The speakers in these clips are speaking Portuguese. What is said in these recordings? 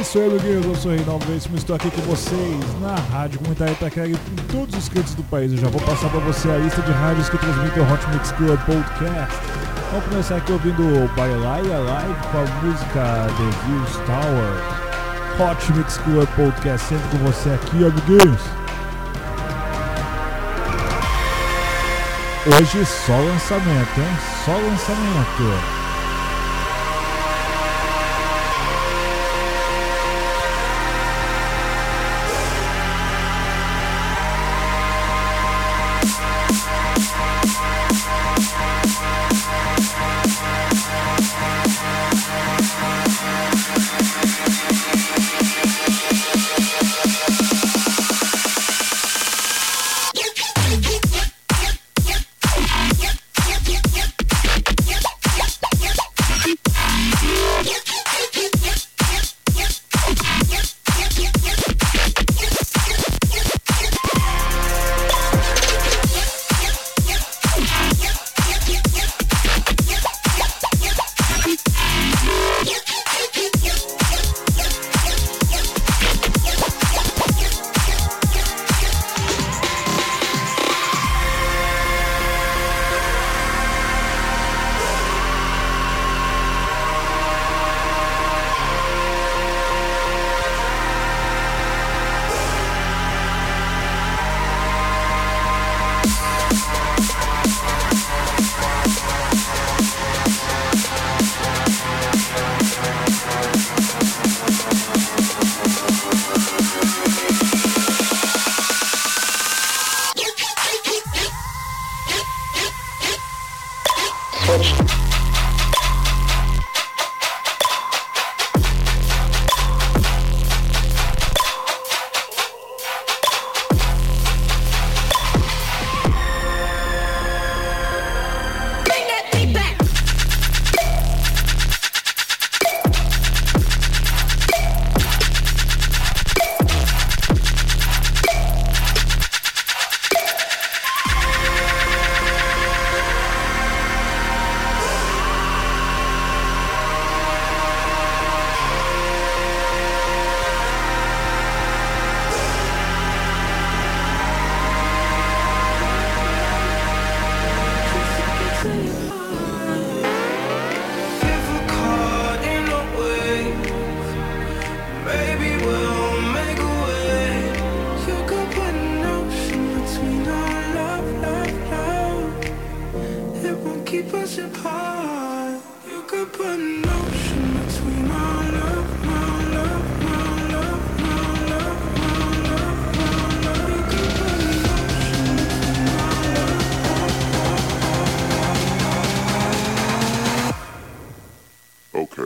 isso aí, amiguinhos. Eu sou o Reinaldo Veríssimo estou aqui com vocês na Rádio Comunitária Itaquera em todos os cantos do país. Eu já vou passar para você a lista de rádios que transmitem o Hot Mix Club Podcast. Vamos começar aqui ouvindo o Bailai Alive com a música The Views Tower. Hot Mix Club Podcast sempre com você aqui, amiguinhos. Hoje só lançamento, hein? Só lançamento.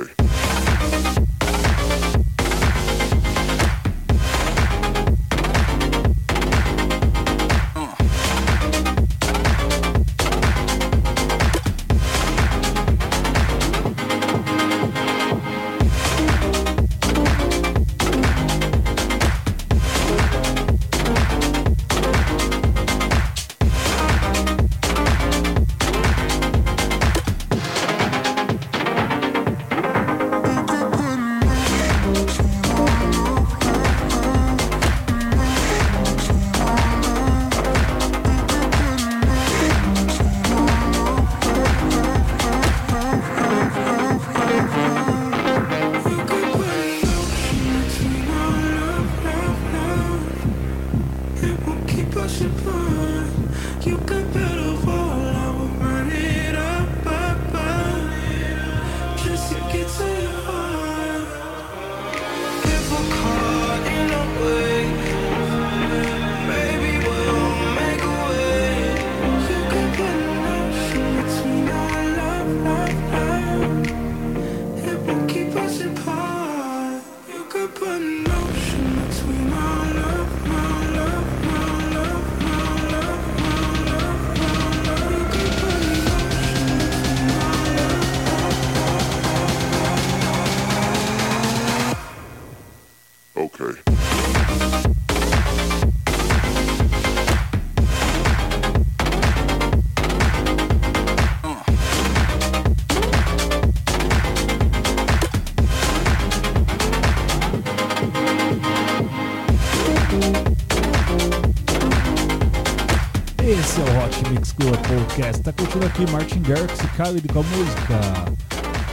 Word. Hot Mix Club Podcast. Tá curtindo aqui Martin Garrix e Khalid com a música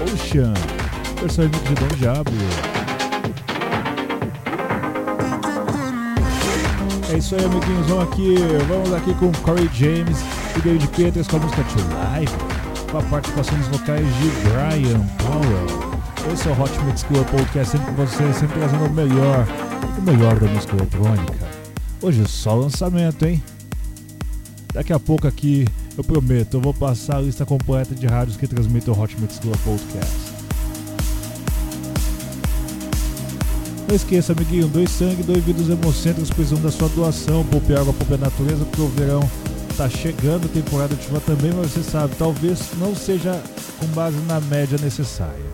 Ocean, versão remix de Dom Diablo. É isso aí, amiguinhos. Vamos aqui, vamos aqui com Corey James e David Peters com a música To Live, com a participação dos vocais de Brian Powell. Esse é o Hot Mix Club Podcast, sempre com você, sempre trazendo o melhor, o melhor da música eletrônica. Hoje só lançamento, hein? Daqui a pouco aqui, eu prometo, eu vou passar a lista completa de rádios que transmitem o Hot Mix Club Podcast. Não esqueça, amiguinho, dois sangue, dois vidros hemocêntricos precisam da sua doação. Poupe água, poupe a natureza, porque o verão tá chegando, temporada de chuva também, mas você sabe, talvez não seja com base na média necessária.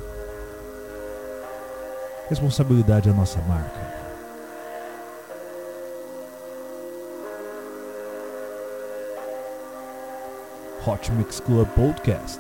Responsabilidade é a nossa marca. Hot Mix Club Podcast.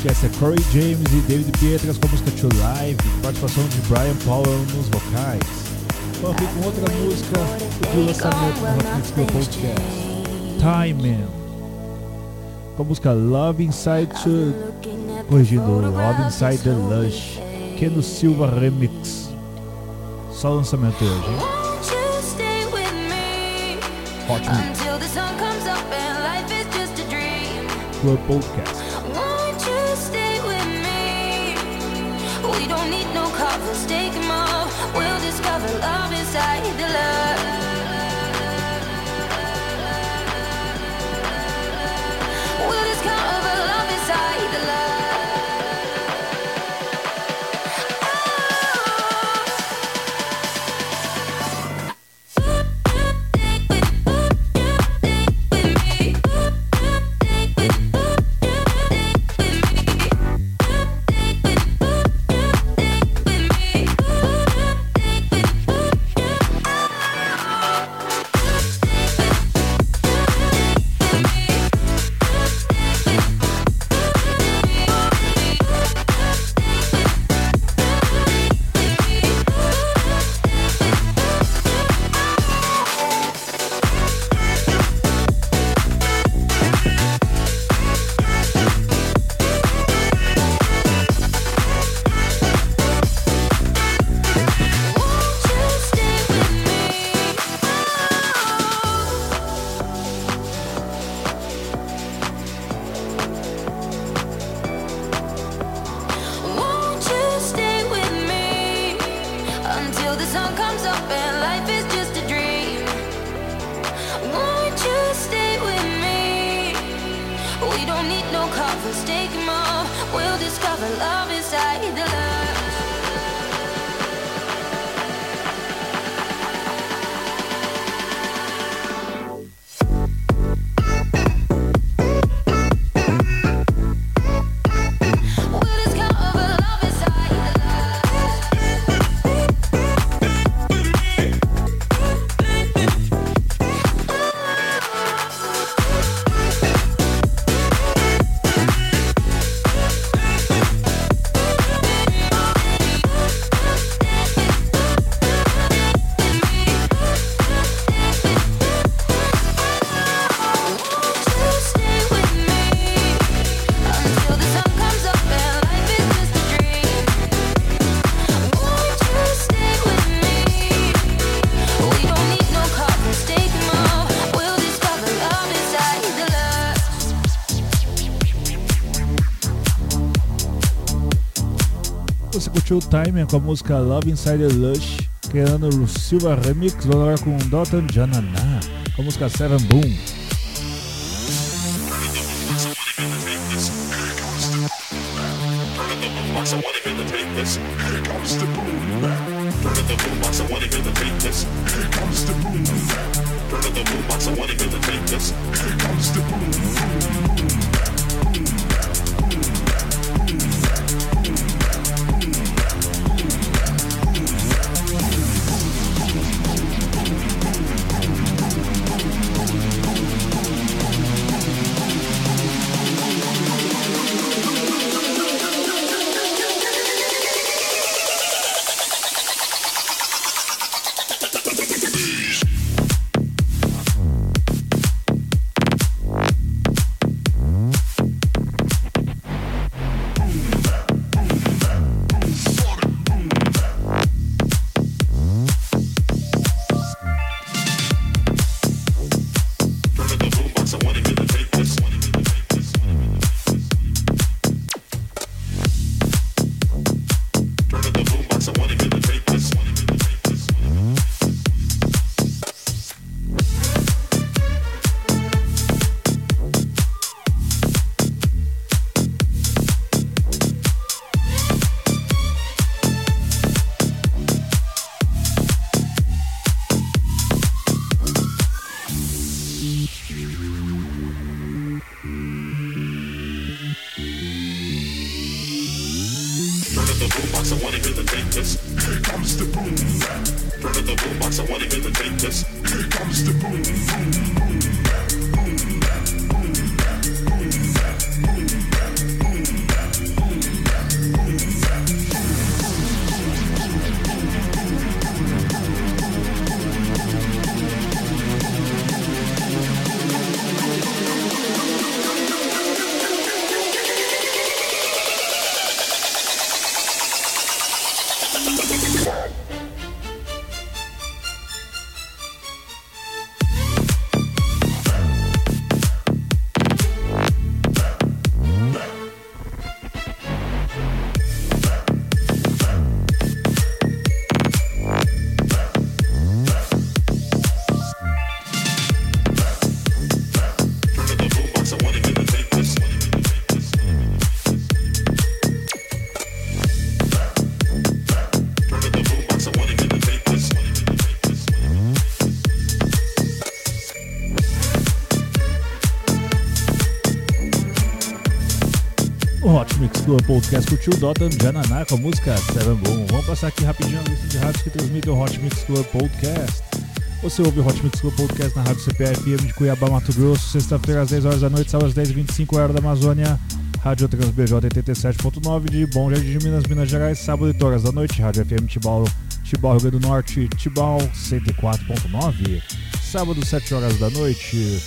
Club Podcast é Corey James e David Pietras com a música To Live, participação de Brian Powell nos vocais. Vamos aqui com outra música de lançamento Mix Club Podcast. Time Com a música Love Inside to. Corrigindo, Love Inside the Lush. Keno Silva Remix. Só lançamento hoje, hein? Won't you stay taking more. We'll discover love inside. Você curtiu o timing com a música Love Inside the Lush, criando o Silva Remix, agora com Dalton Jananá, com a música Seven Boom. Club Podcast curtiu Dota Jananá com a música Seven Boom. Vamos passar aqui rapidinho a lista de rádios que transmitem o Hot Mix Club Podcast. Você ouve o Hot Mix Club Podcast na Rádio CPFM de Cuiabá, Mato Grosso, sexta-feira às 10 horas da noite, sábado às 10h25, horário da Amazônia. Rádio Trans BJ 87.9 de Bom Jardim de Minas, Minas Gerais, sábado 8 horas da noite, Rádio FM Tibau, Tibau Rio Grande do Norte, Tibau 104.9. Sábado 7 horas da noite.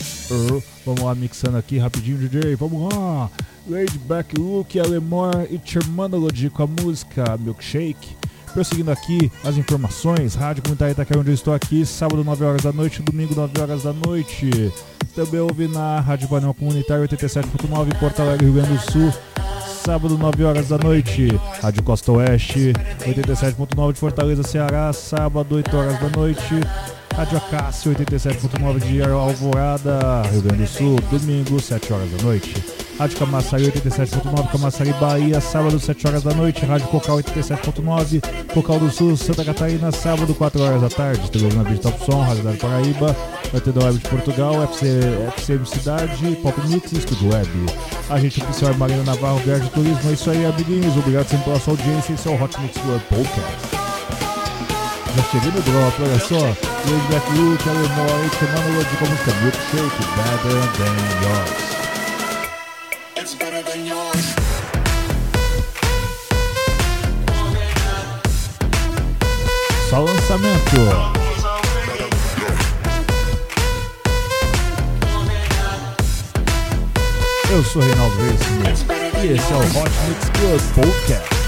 Vamos lá mixando aqui rapidinho, DJ. Vamos lá. Laid Back Look, Alemor e Terminology com a música Milkshake. Prosseguindo aqui as informações, Rádio Comunitária Itaquera, onde eu estou aqui, sábado 9 horas da noite, domingo 9 horas da noite. Também ouve na Rádio Panel Comunitário 87.9, Porto Alegre, Rio Grande do Sul, sábado 9 horas da noite. Rádio Costa Oeste 87.9 de Fortaleza, Ceará, sábado 8 horas da noite. Rádio Acácio 87.9 de Alvorada, Rio Grande do Sul, domingo 7 horas da noite. Rádio Camaçari 87.9, Camaçari Bahia, sábado 7 horas da noite, Rádio Cocal 87.9, Cocal do Sul, Santa Catarina, sábado 4 horas da tarde, na Vista Top Som, Rádio da Paraíba, da Web de Portugal, FC, FCM Cidade, Pop Mix e Estúdio Web. A gente oficial é Marina Navarro, Viagem Turismo, é isso aí, amiguinhos, obrigado sempre pela sua audiência, esse é o Hot Mix Club Podcast. Já cheguei no drop, olha só. Lady Black Blue, Kelly Moore, Tomando com a música Milkshake, Better Than Yours. Só lançamento. Eu sou Reinaldo Veríssimo e esse é o Hot Mix Club Podcast.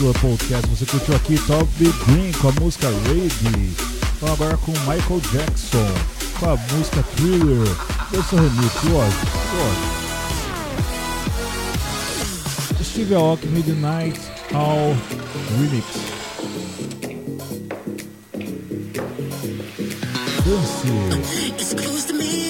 Tour Podcast. Você curtiu aqui Top Green com a música Ready. Então agora com Michael Jackson com a música Thriller. Eu sou remix, lógico, Steve Aoki Midnight All Remix. Dance.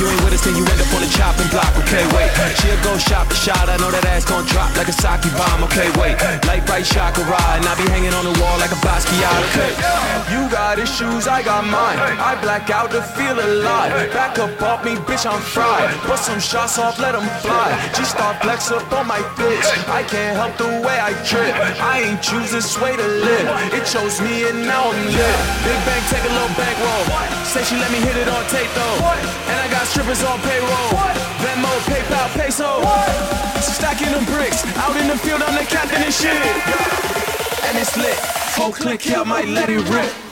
You ain't with us, then you end up on the chopping block. Okay, wait. She'll go shop the shot. I know that ass gon' drop like a sake bomb. Okay, wait. Light bright chakra, and I be hanging on the wall like a Basquiat. Okay. You got issues, I got mine. I black out to feel alive. Back up off me, bitch, I'm fried. Put some shots off, let them fly. G-star flex up on my bitch. I can't help the way I trip. I ain't choose this way to live. It chose me and now I'm lit. Big bang, take a little bankroll. Say she let me hit it on tape though. Strippers on payroll. Venmo, PayPal, peso. Stacking them bricks. Out in the field, I'm the captain and shit. And it's lit. Whole click, yeah, I might let it rip.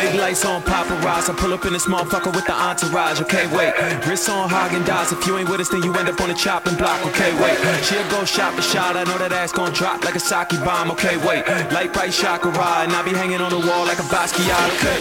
Big lights on paparazzi. I pull up in this motherfucker with the entourage. Okay, wait. Wrist on Hagen Dazs. If you ain't with us, then you end up on the chopping block. Okay, wait. She'll go shot for shot. I know that ass gon' drop like a sake bomb. Okay, wait. Light bright chakra, and I be hanging on the wall like a Basquiat. Okay,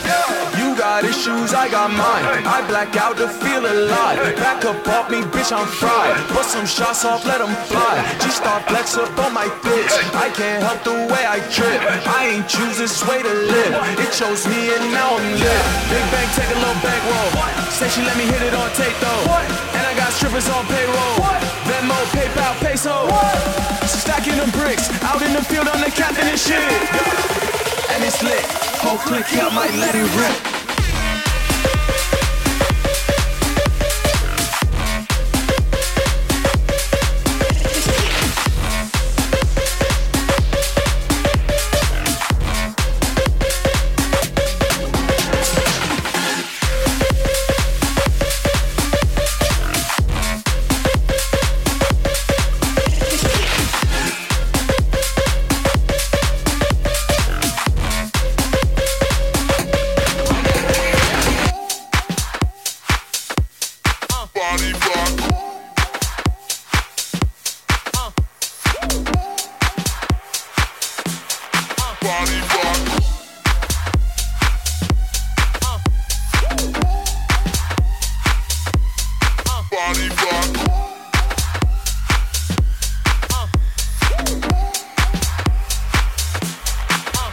you got issues, I got mine. I black out to feel alive. Back up off me, bitch, I'm fried. Bust some shots off, let 'em fly. G-star flex up on my bitch. I can't help the way I trip. I ain't choose this way to live. It chose me and now I'm lit. Big bang, take a little bankroll. Say she let me hit it on tape though. And I got strippers on payroll. Venmo, PayPal, peso. Stacking them bricks. Out in the field, I'm the captain and shit. And it's lit. Whole click, I might let it rip.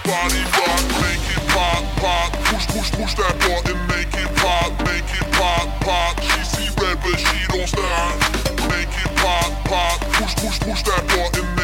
Body rock, make it pop, pop. Push, push, push that button, make it pop, make it pop, pop. She see red, but she don't stop. Make it pop, pop. Push, push, push that button,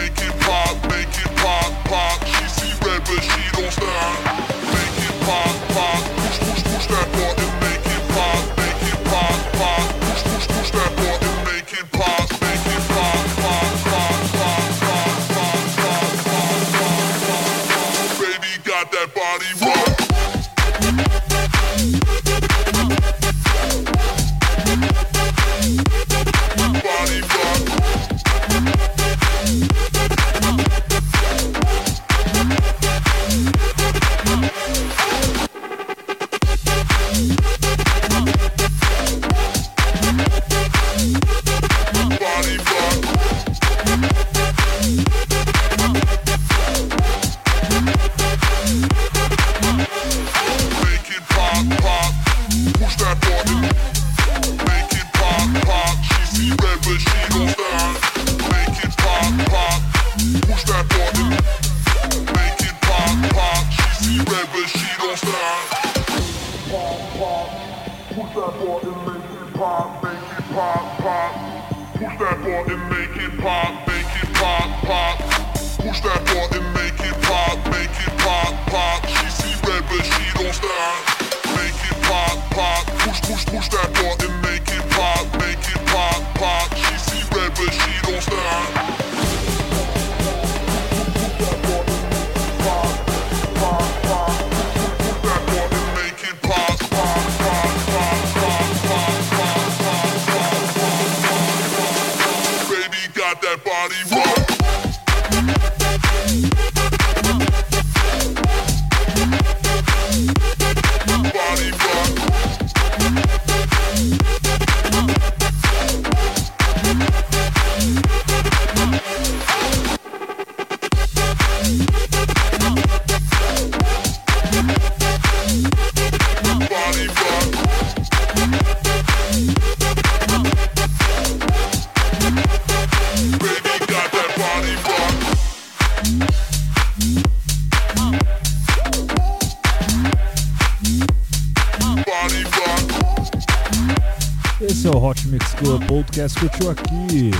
Podcast. Curtiu aqui?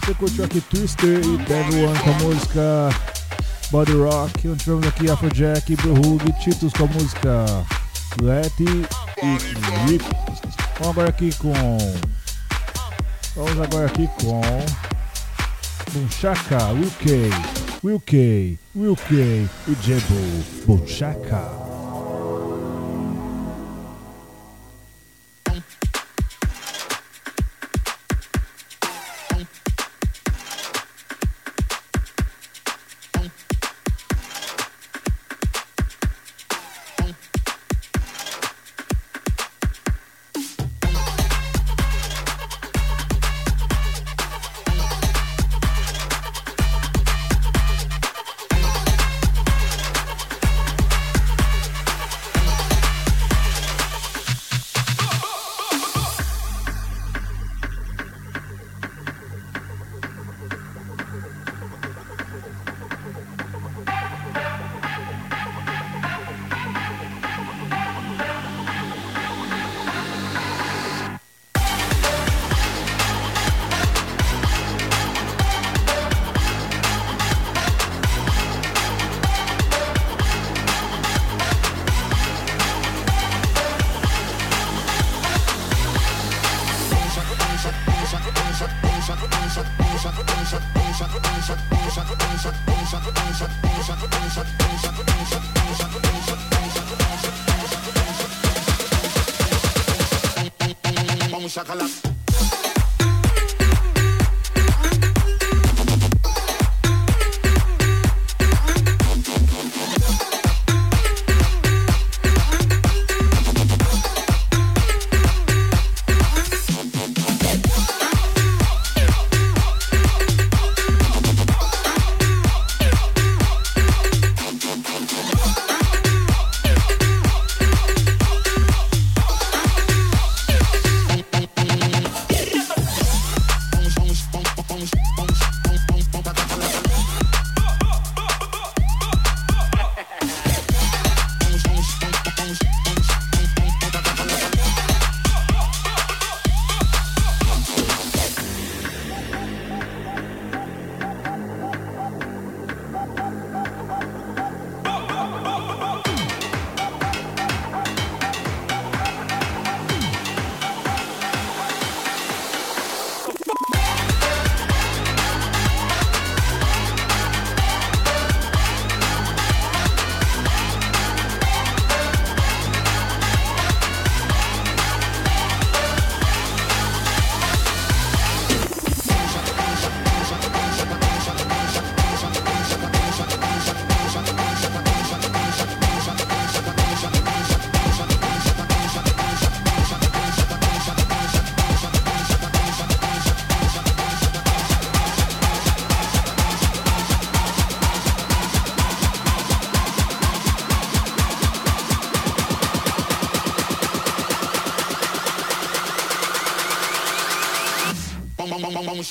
Você curtiu aqui Twister e Devil One com a música Body Rock. Onde tivemos aqui Afrojack, Brehug, Titus com a música Letty e Rip. Vamos agora aqui com. Vamos agora aqui com. Bunchaka, Will K, Will K, Will K e Jebo Bunchaka.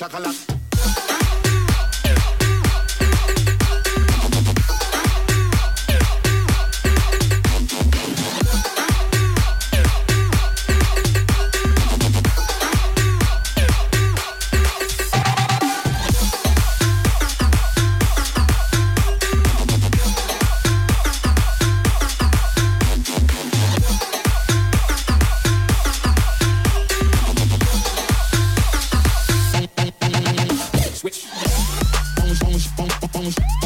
chocolate. Bye.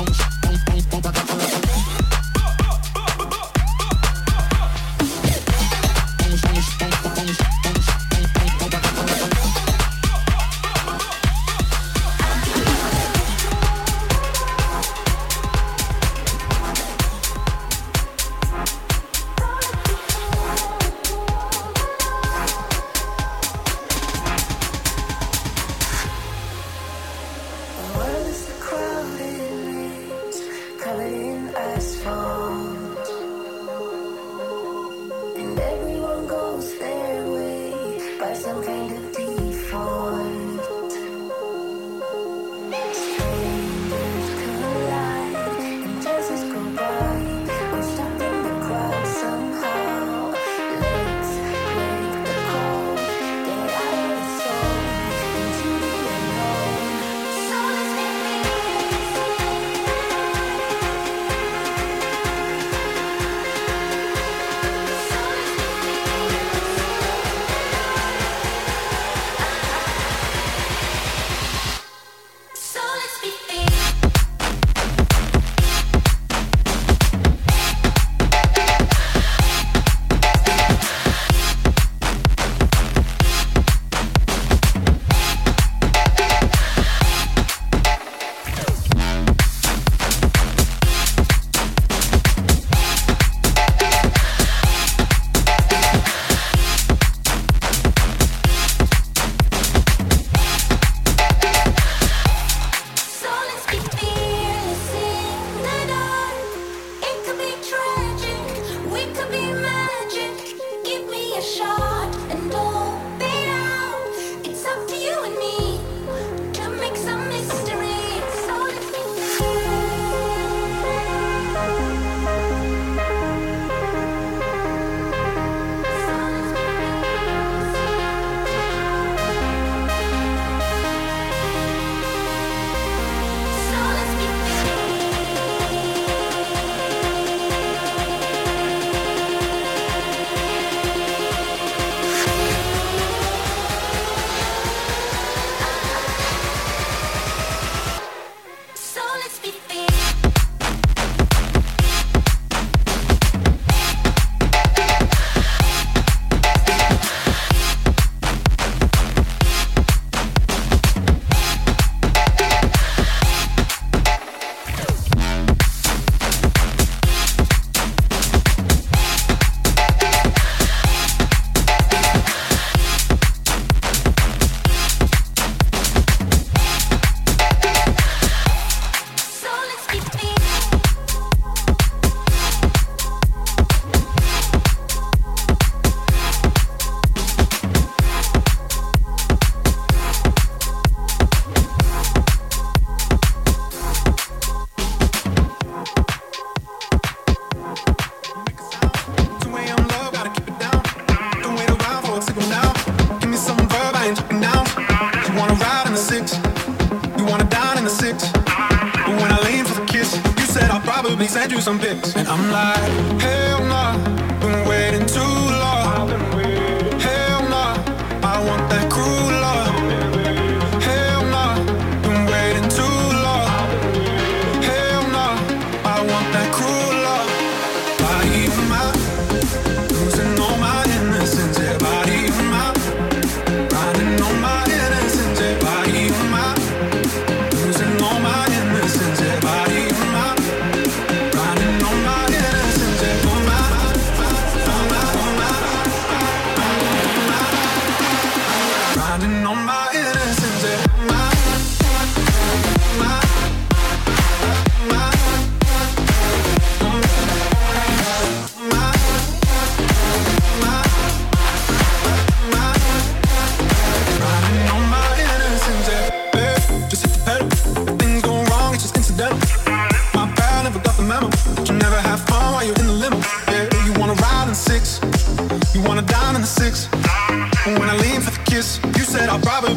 some pics, and I'm like, hell nah.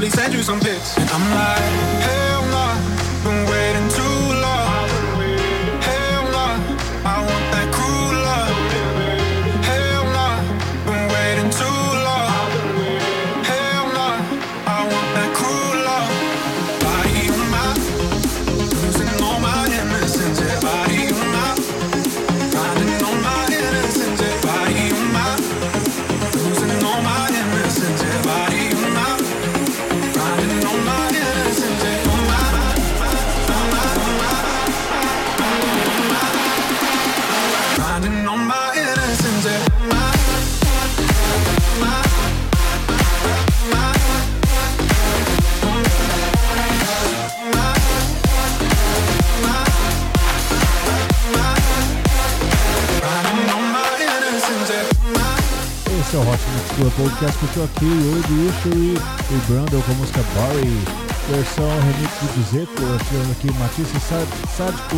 probably send you some pics. And I'm like. Podcast curtiu aqui Old History e Brandon com a música Barry, versão remix do Gizeto, tivemos aqui Matisse Sádico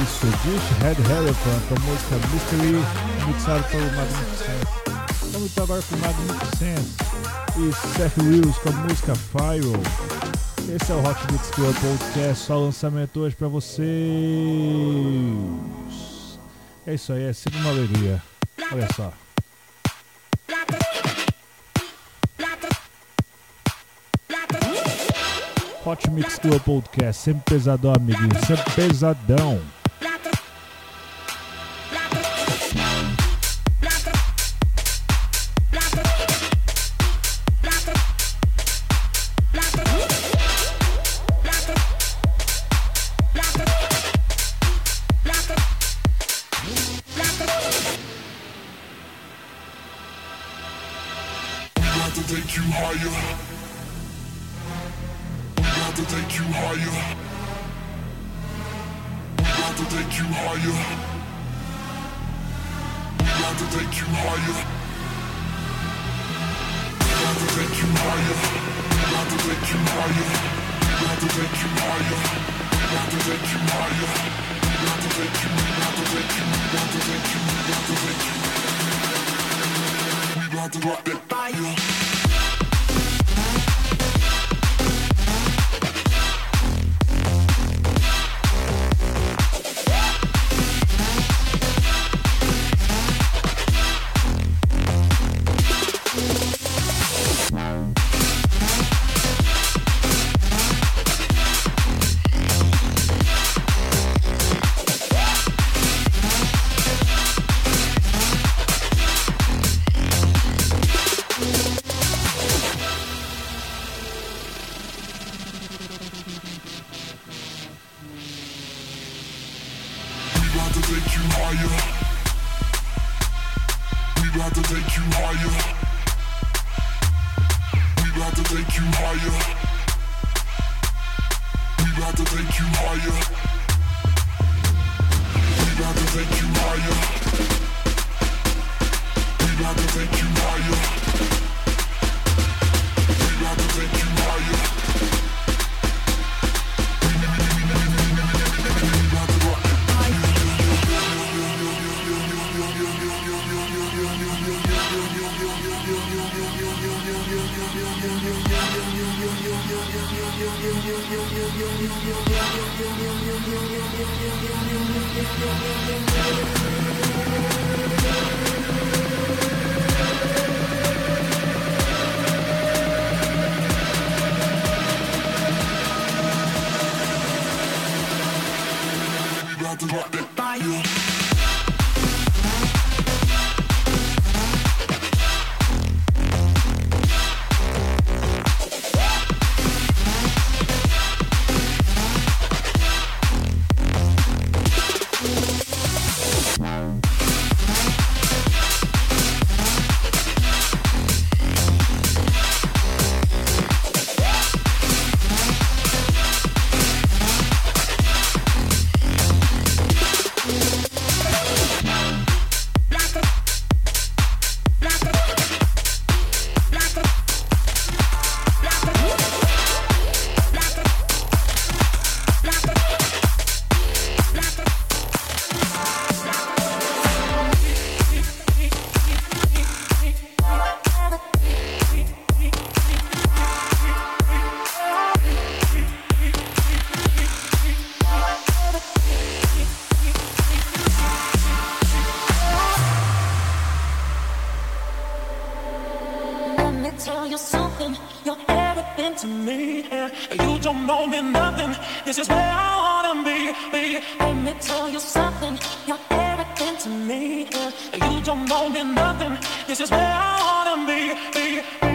e Swedish Head Elephant com a música Mystery, mixado pelo Magnificent. Vamos então agora com o Magnificent e Seth Wills com a música Fyro. Esse é o Hot Mix Club Podcast, só lançamento hoje pra vocês. É isso aí, é sempre uma alegria. Olha só. Hot Mix Club Podcast, sempre pesadão, amiguinho, sempre pesadão. Got to take you higher. Got to take you higher. Got to take you higher. Got to take you higher. Got to take you higher. Got to take you higher. Got to take you. Got to take you. Got to take you. Got to take you. We got to drop that fire. By you. Nothing. This is where I wanna be. be, be.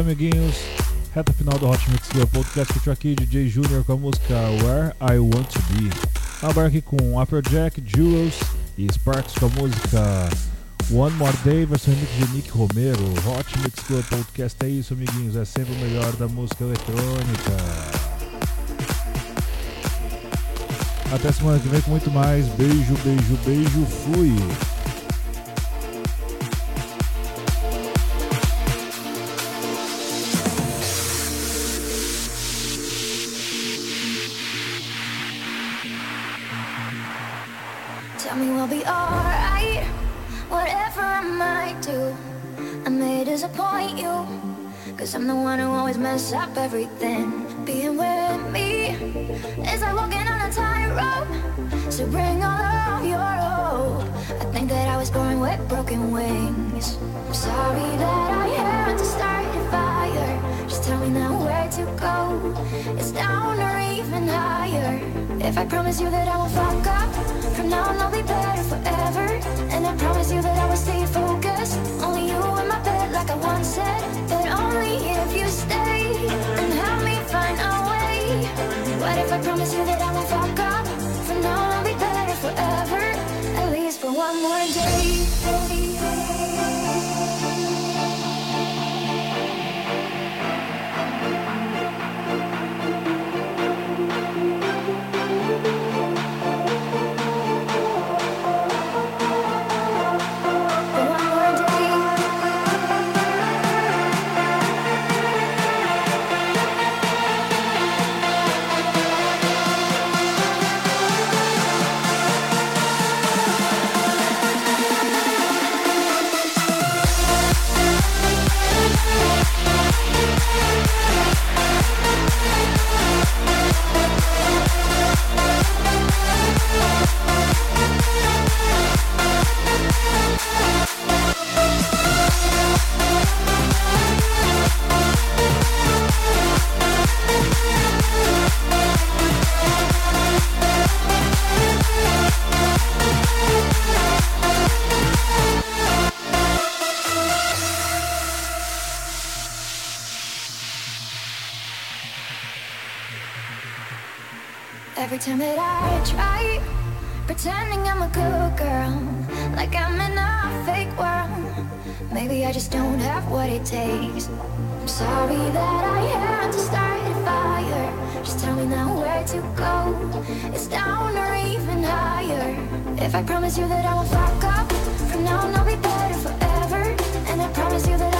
Amiguinhos. Reta final do Hot Mix Club Podcast. Curtiu aqui DJ Junior com a música Where I Want to Be. Aqui com Applejack, Jewels e Sparks com a música One More Day, versão remix de Nick Romero. Hot Mix Club Podcast é isso, amiguinhos. É sempre o melhor da música eletrônica. Até semana que vem com muito mais. Beijo, beijo, beijo. Fui. Everything. Being with me is like walking on a tightrope. So bring all of your hope. I think that I was born with broken wings. I'm sorry that I had to start tell me now where to go. It's down or even higher. If I promise you that I won't fuck up, from now on I'll be better forever. And I promise you that I will stay focused. Only you in my bed, like I once said. But only if you stay and help me find a way. What if I promise you that I won't fuck up? From now on I'll be better forever. At least for one more day. Every time that I try pretending I'm a good girl, like I'm in a fake world. Maybe I just don't have what it takes. I'm sorry that I had to start a fire. Just tell me now where to go. It's down or even higher. If I promise you that I won't fuck up, from now on I'll be better forever. And I promise you that I